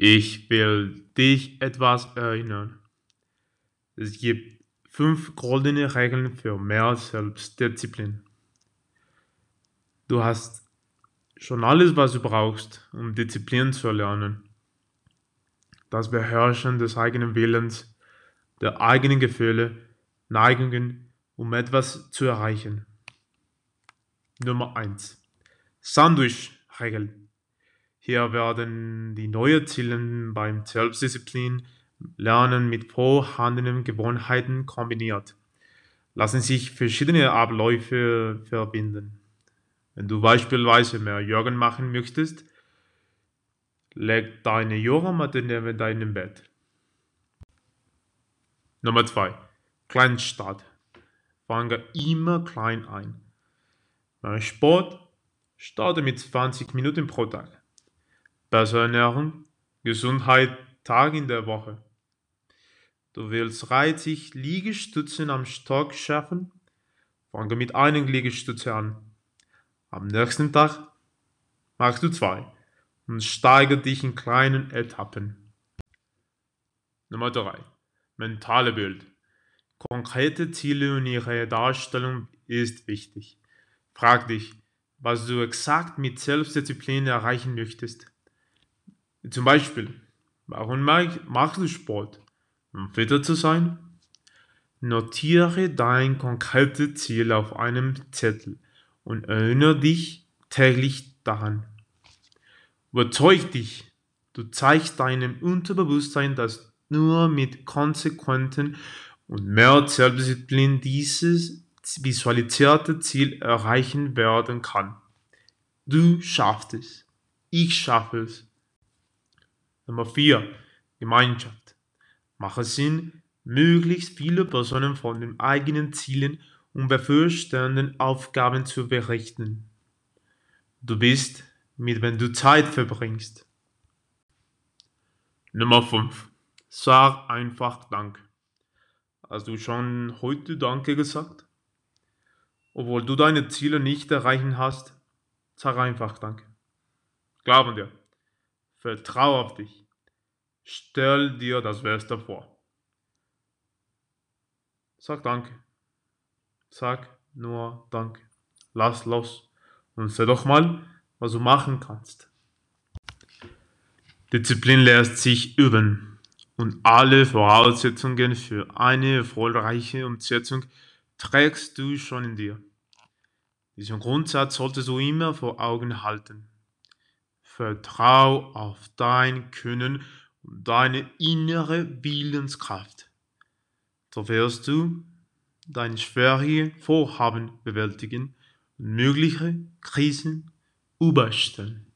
Ich will dich etwas erinnern. Es gibt fünf goldene Regeln für mehr Selbstdisziplin. Du hast schon alles, was du brauchst, um Disziplin zu erlernen. Das Beherrschen des eigenen Willens, der eigenen Gefühle, Neigungen, um etwas zu erreichen. Nummer eins: Sandwich-Regel. Hier werden die neuen Ziele beim Selbstdisziplin Lernen mit vorhandenen Gewohnheiten kombiniert. Lassen sich verschiedene Abläufe verbinden. Wenn du beispielsweise mehr Yoga machen möchtest, leg deine Yogamatte neben deinem Bett. Nummer 2. Kleinstart. Fange immer klein ein. Beim Sport starte mit 20 Minuten pro Tag. Besser ernähren, Gesundheit, Tag in der Woche. Du willst 30 Liegestützen am Stock schaffen? Fange mit einem Liegestütze an. Am nächsten Tag machst du zwei und steigere dich in kleinen Etappen. Nummer 3. Mentale Bild. Konkrete Ziele und ihre Darstellung ist wichtig. Frag dich, was du exakt mit Selbstdisziplin erreichen möchtest. Zum Beispiel, warum machst du Sport? Um fitter zu sein? Notiere dein konkretes Ziel auf einem Zettel und erinnere dich täglich daran. Überzeug dich, du zeigst deinem Unterbewusstsein, dass nur mit konsequenten und mehr Selbstdisziplin dieses visualisierte Ziel erreichen werden kann. Du schaffst es. Ich schaffe es. Nummer 4. Gemeinschaft. Mache Sinn, möglichst viele Personen von den eigenen Zielen und bevorstehenden Aufgaben zu berichten. Du bist, mit wem du Zeit verbringst. Nummer 5. Sag einfach Dank. Hast du schon heute Danke gesagt? Obwohl du deine Ziele nicht erreichen hast, sag einfach Danke. Glaub an dir. Vertrau auf dich. Stell dir das Beste vor. Sag Danke. Sag nur Danke. Lass los und seh doch mal, was du machen kannst. Disziplin lässt sich üben und alle Voraussetzungen für eine erfolgreiche Umsetzung trägst du schon in dir. Diesen Grundsatz solltest du immer vor Augen halten. Vertrau auf dein Können deine innere Willenskraft. So wirst du dein schwere Vorhaben bewältigen und mögliche Krisen überstellen.